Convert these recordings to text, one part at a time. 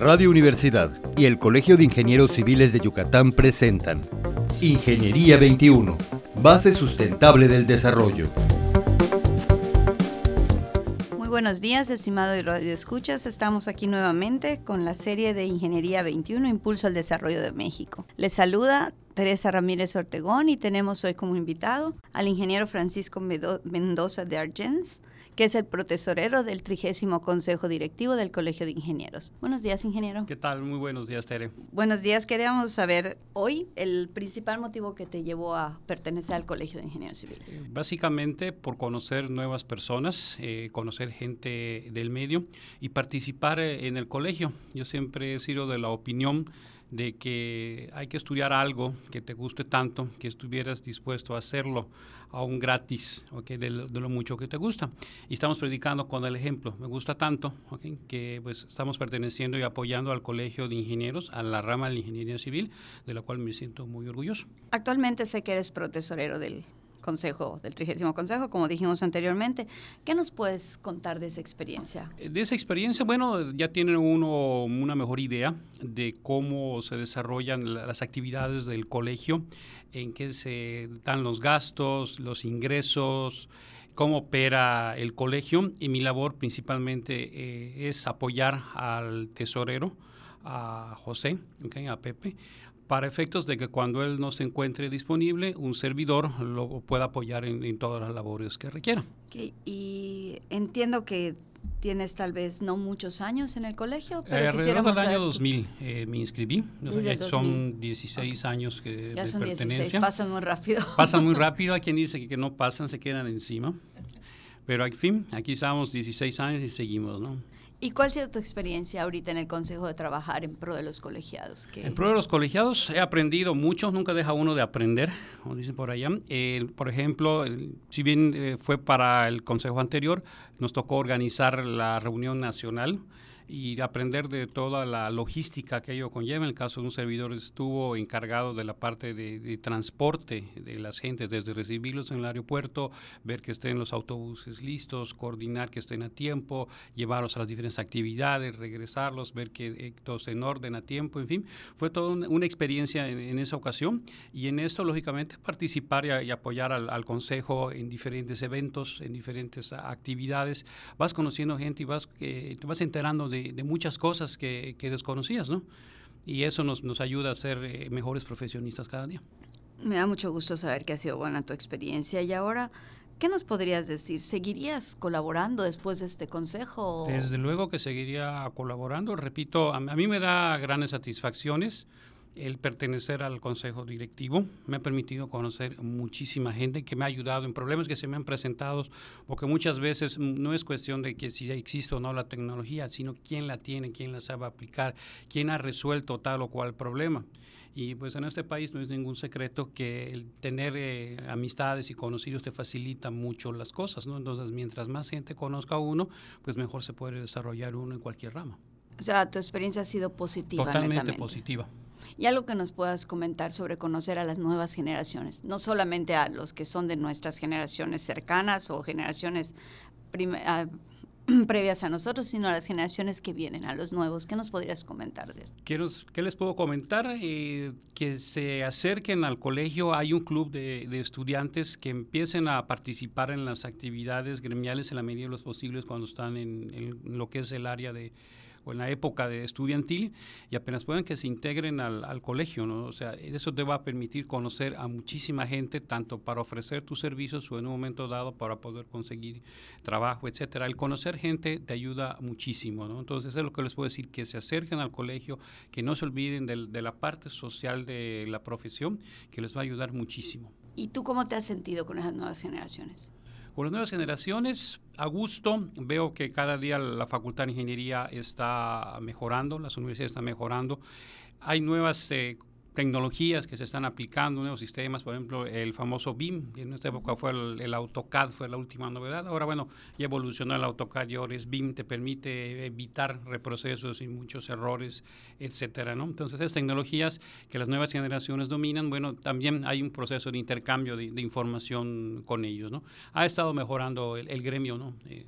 Radio Universidad y el Colegio de Ingenieros Civiles de Yucatán presentan Ingeniería 21, base sustentable del desarrollo. Muy buenos días, estimado Radio Escuchas. Estamos aquí nuevamente con la serie de Ingeniería 21, Impulso al Desarrollo de México. Les saluda Teresa Ramírez Ortegón y tenemos hoy como invitado al ingeniero Francisco Mendoza de Argens, que es el protesorero del trigésimo Consejo Directivo del Colegio de Ingenieros. Buenos días, ingeniero. ¿Qué tal? Muy buenos días, Tere. Buenos días. Queríamos saber hoy el principal motivo que te llevó a pertenecer al Colegio de Ingenieros Civiles. Eh, básicamente por conocer nuevas personas, eh, conocer gente del medio y participar eh, en el colegio. Yo siempre he sido de la opinión de que hay que estudiar algo que te guste tanto que estuvieras dispuesto a hacerlo aún gratis, okay, de, lo, mucho que te gusta. Y estamos predicando con el ejemplo. Me gusta tanto okay, que pues estamos perteneciendo y apoyando al Colegio de Ingenieros, a la rama de la Ingeniería Civil, de la cual me siento muy orgulloso. Actualmente sé que eres profesorero del consejo, del trigésimo consejo, como dijimos anteriormente. ¿Qué nos puedes contar de esa experiencia? Eh, de esa experiencia, bueno, ya tiene uno una mejor idea de cómo se desarrollan las actividades del colegio, en qué se dan los gastos, los ingresos, cómo opera el colegio y mi labor principalmente eh, es apoyar al tesorero, a José, a Pepe, para efectos de que cuando él no se encuentre disponible, un servidor lo pueda apoyar en, todas las labores que requiera. Y entiendo que tienes tal vez no muchos años en el colegio, pero eh, alrededor del año 2000 eh, me inscribí. son 16 años que ya de son pertenencia. 16, pasan muy rápido. Pasan muy rápido. Hay quien dice que, que no pasan, se quedan encima. Pero al fin, aquí estamos 16 años y seguimos, ¿no? ¿Y cuál ha sido tu experiencia ahorita en el Consejo de trabajar en pro de los colegiados? En pro de los colegiados he aprendido mucho, nunca deja uno de aprender, como dicen por allá. por ejemplo, si bien eh, fue para el Consejo anterior, nos tocó organizar la reunión nacional y aprender de toda la logística que ello conlleva. En el caso de un servidor estuvo encargado de la parte de, transporte de las gentes, desde recibirlos en el aeropuerto, ver que estén los autobuses listos, coordinar que estén a tiempo, llevarlos a las diferentes actividades, regresarlos, ver que eh, todo esté en orden a tiempo, en fin. Fue toda una, experiencia en, esa ocasión y en esto, lógicamente, participar y, apoyar al, Consejo en diferentes eventos, en diferentes actividades. Vas conociendo gente y vas, eh, te vas enterando de de, muchas cosas que, desconocías, ¿no? Y eso nos, nos ayuda a ser eh, mejores profesionistas cada día. Me da mucho gusto saber que ha sido buena tu experiencia. Y ahora, ¿qué nos podrías decir? ¿Seguirías colaborando después de este consejo? Desde luego que seguiría colaborando. Repito, a mí me da grandes satisfacciones el pertenecer al consejo directivo me ha permitido conocer muchísima gente que me ha ayudado en problemas que se me han presentado, porque muchas veces no es cuestión de que si existe o no la tecnología, sino quién la tiene, quién la sabe aplicar, quién ha resuelto tal o cual problema. Y pues en este país no es ningún secreto que el tener eh, amistades y conocidos te facilita mucho las cosas, ¿no? Entonces, mientras más gente conozca a uno, pues mejor se puede desarrollar uno en cualquier rama. O sea, tu experiencia ha sido positiva. Totalmente positiva y algo que nos puedas comentar sobre conocer a las nuevas generaciones, no solamente a los que son de nuestras generaciones cercanas o generaciones previas a nosotros, sino a las generaciones que vienen, a los nuevos. ¿Qué nos podrías comentar de esto? ¿Qué, les puedo comentar? Eh, que se acerquen al colegio. Hay un club de, estudiantes que empiecen a participar en las actividades gremiales en la medida de los posibles cuando están en lo que es el área de o en la época de estudiantil y apenas puedan que se integren al, colegio, ¿no? O sea, eso te va a permitir conocer a muchísima gente, tanto para ofrecer tus servicios o en un momento dado para poder conseguir trabajo, etcétera. El conocer gente te ayuda muchísimo, ¿no? Entonces, eso es lo que les puedo decir, que se acerquen al colegio, que no se olviden de, de la parte social de la profesión, que les va a ayudar muchísimo. ¿Y tú cómo te has sentido con esas nuevas generaciones? Con las nuevas generaciones, a gusto, veo que cada día la Facultad de Ingeniería está mejorando, las universidades están mejorando. Hay nuevas eh, tecnologías que se están aplicando, nuevos sistemas, por ejemplo, el famoso BIM, en esta época fue el, AutoCAD, fue la última novedad. Ahora, bueno, ya evolucionó el AutoCAD y ahora es BIM, te permite evitar reprocesos y muchos errores, etcétera, ¿no? Entonces, esas tecnologías que las nuevas generaciones dominan, bueno, también hay un proceso de intercambio de, información con ellos, ¿no? Ha estado mejorando el, gremio, ¿no? Eh,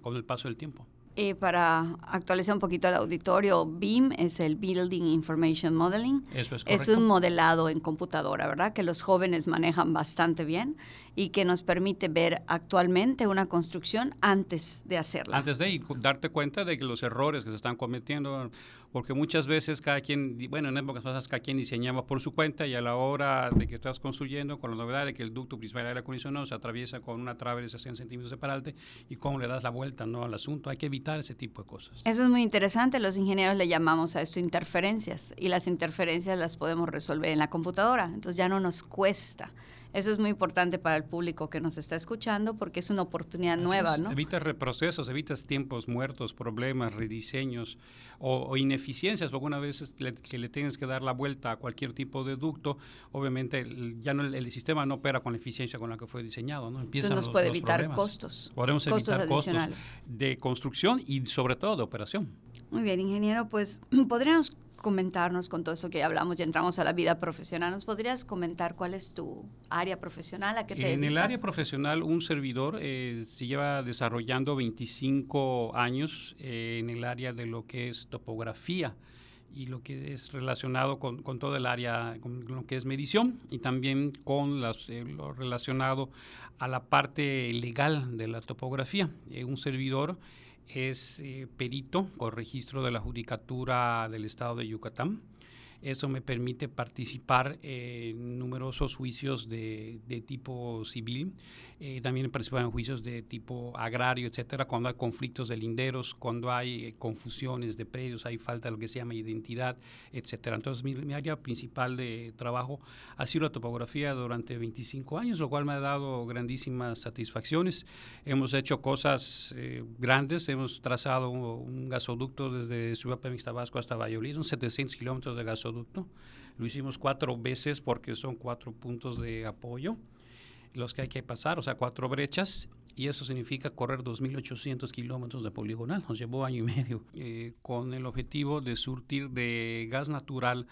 con el paso del tiempo. Eh, para actualizar un poquito al auditorio, BIM es el Building Information Modeling. Eso es Es un modelado en computadora, ¿verdad? Que los jóvenes manejan bastante bien y que nos permite ver actualmente una construcción antes de hacerla. Antes de y darte cuenta de que los errores que se están cometiendo, porque muchas veces cada quien, bueno, en épocas pasadas cada quien diseñaba por su cuenta y a la hora de que estás construyendo, con la novedad de que el ducto principal de aire acondicionado se atraviesa con una trave de 60 centímetros separante y cómo le das la vuelta ¿no? al asunto, hay que evitar ese tipo de cosas. Eso es muy interesante, los ingenieros le llamamos a esto interferencias y las interferencias las podemos resolver en la computadora, entonces ya no nos cuesta. Eso es muy importante para el público que nos está escuchando porque es una oportunidad Así nueva, es. ¿no? Evitas reprocesos, evitas tiempos muertos, problemas, rediseños o, o ineficiencias, porque una vez le- que le tienes que dar la vuelta a cualquier tipo de ducto, obviamente el- ya no el, el sistema no opera con la eficiencia con la que fue diseñado, ¿no? Empiezan Entonces nos los- puede los evitar problemas. costos. Podemos costos evitar costos adicionales. de construcción y sobre todo de operación. Muy bien, ingeniero, pues podríamos comentarnos con todo eso que ya hablamos y entramos a la vida profesional. ¿Nos podrías comentar cuál es tu área profesional? ¿A qué te En el área profesional, un servidor eh, se lleva desarrollando 25 años eh, en el área de lo que es topografía y lo que es relacionado con, con todo el área, con lo que es medición y también con las, eh, lo relacionado a la parte legal de la topografía. Eh, un servidor es eh, perito con registro de la Judicatura del Estado de Yucatán. Eso me permite participar en numerosos juicios de, tipo civil. Eh, también he participado en juicios de tipo agrario, etcétera, cuando hay conflictos de linderos, cuando hay eh, confusiones de predios, hay falta de lo que se llama identidad, etcétera. Entonces, mi, área principal de trabajo ha sido la topografía durante 25 años, lo cual me ha dado grandísimas satisfacciones. Hemos hecho cosas eh, grandes, hemos trazado un, un gasoducto desde Ciudad Pemex Tabasco hasta Valladolid, son 700 kilómetros de gasoducto. Lo hicimos cuatro veces porque son cuatro puntos de apoyo los que hay que pasar, o sea, cuatro brechas, y eso significa correr 2.800 kilómetros de poligonal. Nos llevó año y medio eh, con el objetivo de surtir de gas natural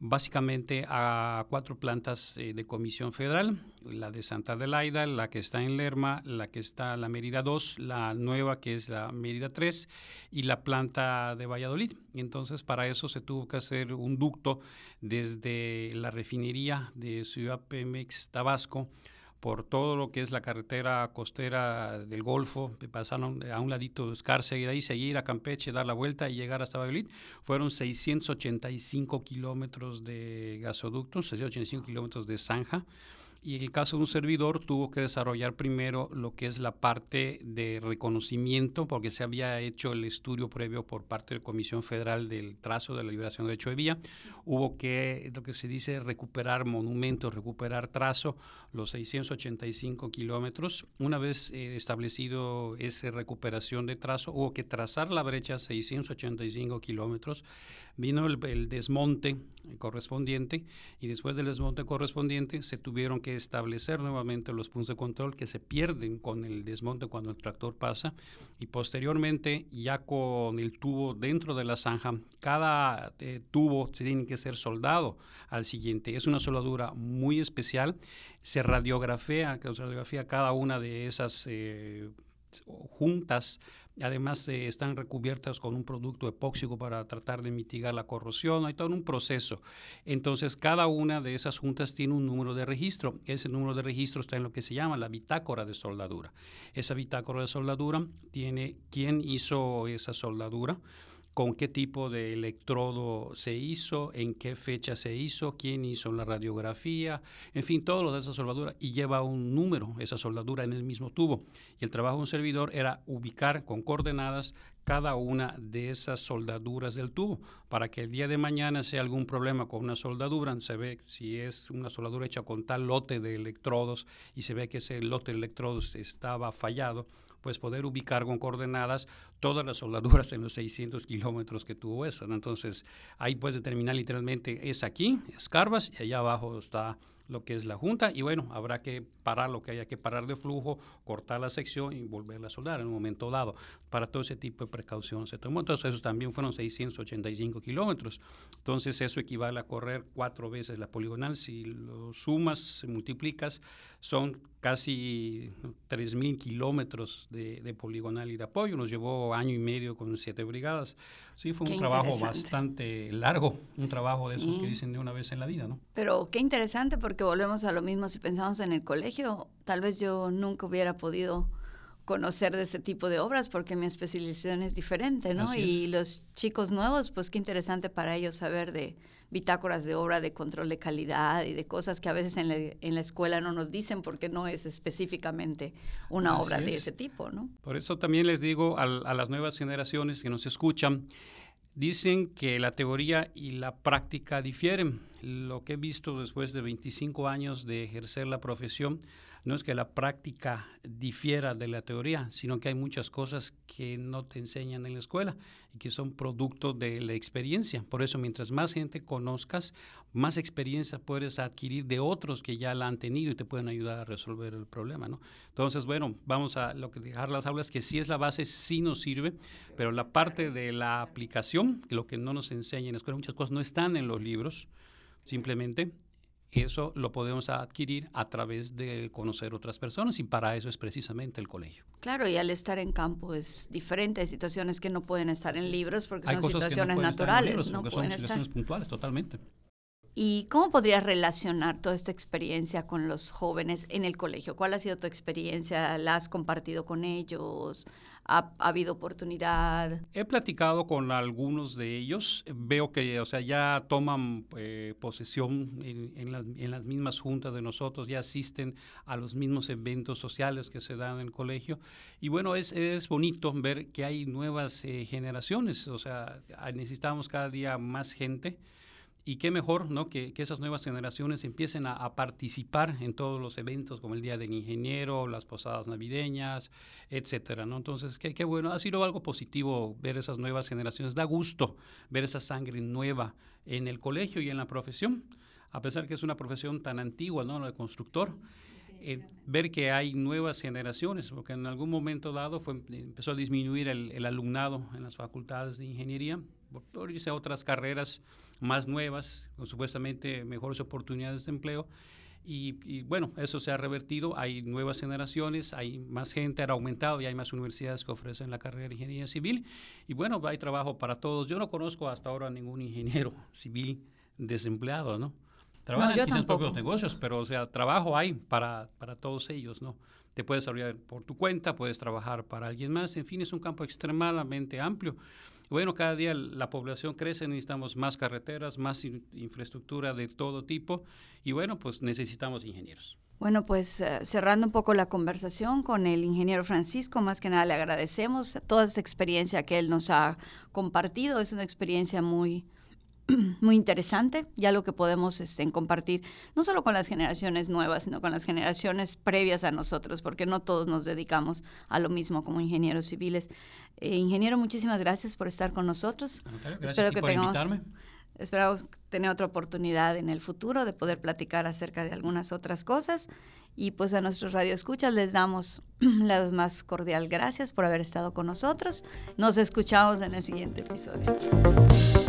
básicamente a cuatro plantas eh, de comisión federal, la de Santa Adelaida, la que está en Lerma, la que está la Mérida 2, la nueva que es la Mérida 3 y la planta de Valladolid. Entonces para eso se tuvo que hacer un ducto desde la refinería de Ciudad Pemex Tabasco por todo lo que es la carretera costera del Golfo, pasaron a un ladito de de ahí seguir a Campeche, dar la vuelta y llegar hasta Valladolid. Fueron 685 kilómetros de gasoductos, 685 kilómetros de zanja. Y en el caso de un servidor tuvo que desarrollar primero lo que es la parte de reconocimiento, porque se había hecho el estudio previo por parte de la Comisión Federal del trazo de la liberación de derecho de vía. Hubo que, lo que se dice, recuperar monumentos, recuperar trazo, los 685 kilómetros. Una vez eh, establecido esa recuperación de trazo, hubo que trazar la brecha 685 kilómetros. Vino el, el desmonte correspondiente y después del desmonte correspondiente se tuvieron que establecer nuevamente los puntos de control que se pierden con el desmonte cuando el tractor pasa y posteriormente ya con el tubo dentro de la zanja, cada eh, tubo tiene que ser soldado al siguiente. Es una soldadura muy especial, se radiografía, se radiografía cada una de esas eh, juntas Además, eh, están recubiertas con un producto epóxico para tratar de mitigar la corrosión. Hay todo un proceso. Entonces, cada una de esas juntas tiene un número de registro. Ese número de registro está en lo que se llama la bitácora de soldadura. Esa bitácora de soldadura tiene quién hizo esa soldadura con qué tipo de electrodo se hizo, en qué fecha se hizo, quién hizo la radiografía, en fin, todo lo de esa soldadura y lleva un número, esa soldadura en el mismo tubo. Y el trabajo de un servidor era ubicar con coordenadas cada una de esas soldaduras del tubo para que el día de mañana hay algún problema con una soldadura, se ve si es una soldadura hecha con tal lote de electrodos y se ve que ese lote de electrodos estaba fallado, pues poder ubicar con coordenadas todas las soldaduras en los 600 kilómetros que tuvo eso. Entonces ahí puedes determinar literalmente es aquí, escarbas y allá abajo está lo que es la junta y bueno, habrá que parar lo que haya que parar de flujo, cortar la sección y volverla a soldar en un momento dado. Para todo ese tipo de precaución se tomó. Entonces, eso también fueron 685 kilómetros. Entonces, eso equivale a correr cuatro veces la poligonal. Si lo sumas, multiplicas, son casi 3.000 kilómetros de, poligonal y de apoyo. Nos llevó año y medio con siete brigadas. Sí, fue un trabajo bastante largo, un trabajo de esos que dicen de una vez en la vida, ¿no? Pero qué interesante porque volvemos a lo mismo. Si pensamos en el colegio, tal vez yo nunca hubiera podido conocer de ese tipo de obras porque mi especialización es diferente, ¿no? y los chicos nuevos, pues qué interesante para ellos saber de bitácoras de obra, de control de calidad y de cosas que a veces en la, en la escuela no nos dicen porque no es específicamente una obra de ese tipo, ¿no? Por eso también les digo a, a las nuevas generaciones que nos escuchan, Dicen que la teoría y la práctica difieren. Lo que he visto después de 25 años de ejercer la profesión no es que la práctica difiera de la teoría, sino que hay muchas cosas que no te enseñan en la escuela y que son producto de la experiencia. Por eso, mientras más gente conozcas, más experiencia puedes adquirir de otros que ya la han tenido y te pueden ayudar a resolver el problema, ¿no? Entonces, bueno, vamos a lo que dejar las aulas, que sí es la base, sí nos sirve, pero la parte de la aplicación, lo que no nos enseña en la escuela, muchas cosas no están en los libros, simplemente eso lo podemos adquirir a través de conocer otras personas y para eso es precisamente el colegio. Claro, y al estar en campo es diferente, hay situaciones que no pueden estar en libros porque son situaciones naturales, no pueden son situaciones puntuales totalmente. ¿Y cómo podrías relacionar toda esta experiencia con los jóvenes en el colegio? ¿Cuál ha sido tu experiencia? ¿La has compartido con ellos? ¿Ha, habido oportunidad? He platicado con algunos de ellos. Veo que, o sea, ya toman eh, posesión en, en, las mismas juntas de nosotros, ya asisten a los mismos eventos sociales que se dan en el colegio. Y bueno, es, es bonito ver que hay nuevas eh, generaciones. O sea, necesitamos cada día más gente y qué mejor ¿no? que, esas nuevas generaciones empiecen a, participar en todos los eventos como el Día del Ingeniero, las posadas navideñas, etcétera, ¿no? Entonces, qué, qué bueno, ha sido algo positivo ver esas nuevas generaciones, da gusto ver esa sangre nueva en el colegio y en la profesión, a pesar que es una profesión tan antigua, ¿no? Lo de constructor, eh, ver que hay nuevas generaciones, porque en algún momento dado fue, empezó a disminuir el, alumnado en las facultades de ingeniería por, irse a otras carreras más nuevas, con supuestamente mejores oportunidades de empleo. Y, bueno, eso se ha revertido, hay nuevas generaciones, hay más gente, ha aumentado y hay más universidades que ofrecen la carrera de ingeniería civil. Y bueno, hay trabajo para todos. Yo no conozco hasta ahora ningún ingeniero civil desempleado, ¿no? Trabajan sus propios negocios, pero o sea, trabajo hay para, para todos ellos, ¿no? Te puedes desarrollar por tu cuenta, puedes trabajar para alguien más, en fin, es un campo extremadamente amplio. Bueno, cada día la población crece, necesitamos más carreteras, más infraestructura de todo tipo y bueno, pues necesitamos ingenieros. Bueno, pues eh, cerrando un poco la conversación con el ingeniero Francisco, más que nada le agradecemos toda esta experiencia que él nos ha compartido. Es una experiencia muy, muy interesante, ya lo que podemos este, compartir, no solo con las generaciones nuevas, sino con las generaciones previas a nosotros, porque no todos nos dedicamos a lo mismo como ingenieros civiles. Eh, ingeniero, muchísimas gracias por estar con nosotros. Espero que por tengamos, invitarme. Esperamos tener otra oportunidad en el futuro de poder platicar acerca de algunas otras cosas. Y pues a nuestros radioescuchas les damos las más cordial gracias por haber estado con nosotros. Nos escuchamos en el siguiente episodio.